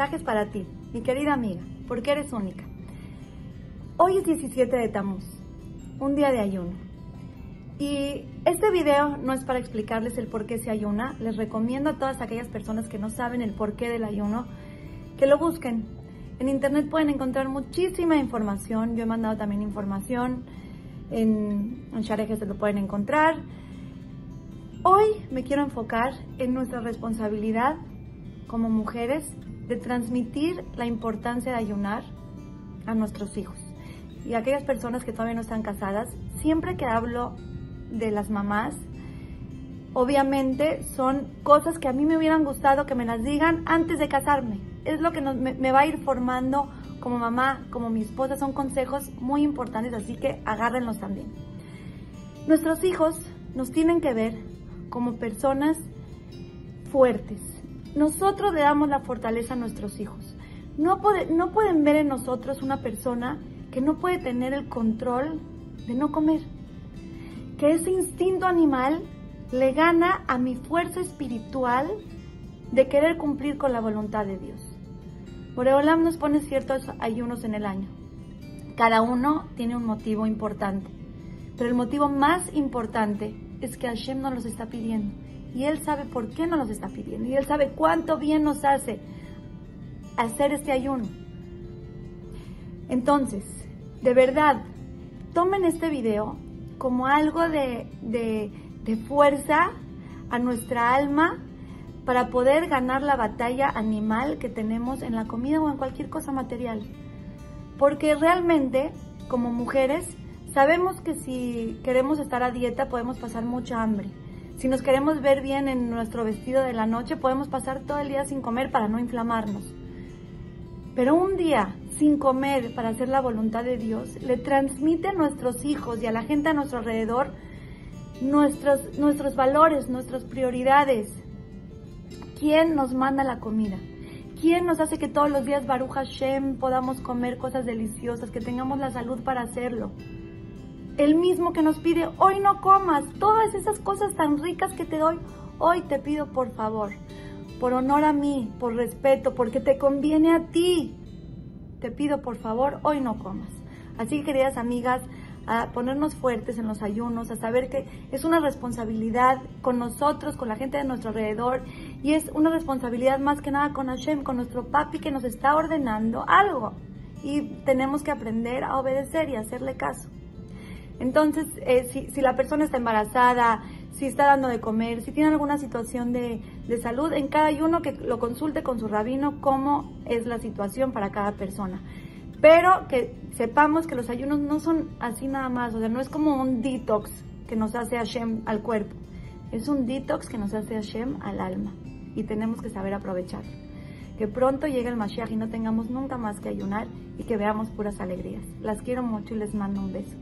mensaje es para ti, mi querida amiga, porque eres única. Hoy es 17 de Tamuz, un día de ayuno. Y este video no es para explicarles el por qué se ayuna. Les recomiendo a todas aquellas personas que no saben el porqué del ayuno que lo busquen. En internet pueden encontrar muchísima información. Yo he mandado también información. En, en Shareje se lo pueden encontrar. Hoy me quiero enfocar en nuestra responsabilidad como mujeres de transmitir la importancia de ayunar a nuestros hijos y aquellas personas que todavía no están casadas, siempre que hablo de las mamás, obviamente son cosas que a mí me hubieran gustado que me las digan antes de casarme. Es lo que me, va a ir formando como mamá, como mi esposa, son consejos muy importantes, así que agárrenlos también. Nuestros hijos nos tienen que ver como personas fuertes. Nosotros le damos la fortaleza a nuestros hijos. No, pueden ver en nosotros una persona que no puede tener el control de no comer. Que ese instinto animal le gana a mi fuerza espiritual de querer cumplir con la voluntad de Dios. Boreolam nos pone ciertos ayunos en el año. Cada uno tiene un motivo importante. Pero el motivo más importante es que Hashem nos los está pidiendo. Y Él sabe por qué nos está pidiendo. Y Él sabe cuánto bien nos hace hacer este ayuno. Entonces, de verdad, tomen este video como algo de, de, fuerza a nuestra alma para poder ganar la batalla animal que tenemos en la comida o en cualquier cosa material. Porque realmente, como mujeres, sabemos que si queremos estar a dieta podemos pasar mucha hambre. Si nos queremos ver bien en nuestro vestido de la noche, podemos pasar todo el día sin comer para no inflamarnos. Pero un día sin comer para hacer la voluntad de Dios, le transmite a nuestros hijos y a la gente a nuestro alrededor nuestros, nuestros valores, nuestras prioridades. ¿Quién nos manda la comida? ¿Quién nos hace que todos los días Baruch Hashem podamos comer cosas deliciosas, que tengamos la salud para hacerlo? El mismo que nos pide, hoy no comas, todas esas cosas tan ricas que te doy, hoy te pido por favor, por honor a mí, por respeto, porque te conviene a ti, te pido por favor, hoy no comas. Así queridas amigas, a ponernos fuertes en los ayunos, a saber que es una responsabilidad con nosotros, con la gente de nuestro alrededor, y es una responsabilidad más que nada con Hashem, con nuestro papi que nos está ordenando algo. Y tenemos que aprender a obedecer y hacerle caso. Entonces, eh, si, si la persona está embarazada, si está dando de comer, si tiene alguna situación de, salud, en cada ayuno que lo consulte con su rabino cómo es la situación para cada persona. Pero que sepamos que los ayunos no son así nada más, o sea, no es como un detox que nos hace Hashem al cuerpo, es un detox que nos hace Hashem al alma y tenemos que saber aprovechar. Que pronto llegue el Mashiach y no tengamos nunca más que ayunar y que veamos puras alegrías. Las quiero mucho y les mando un beso.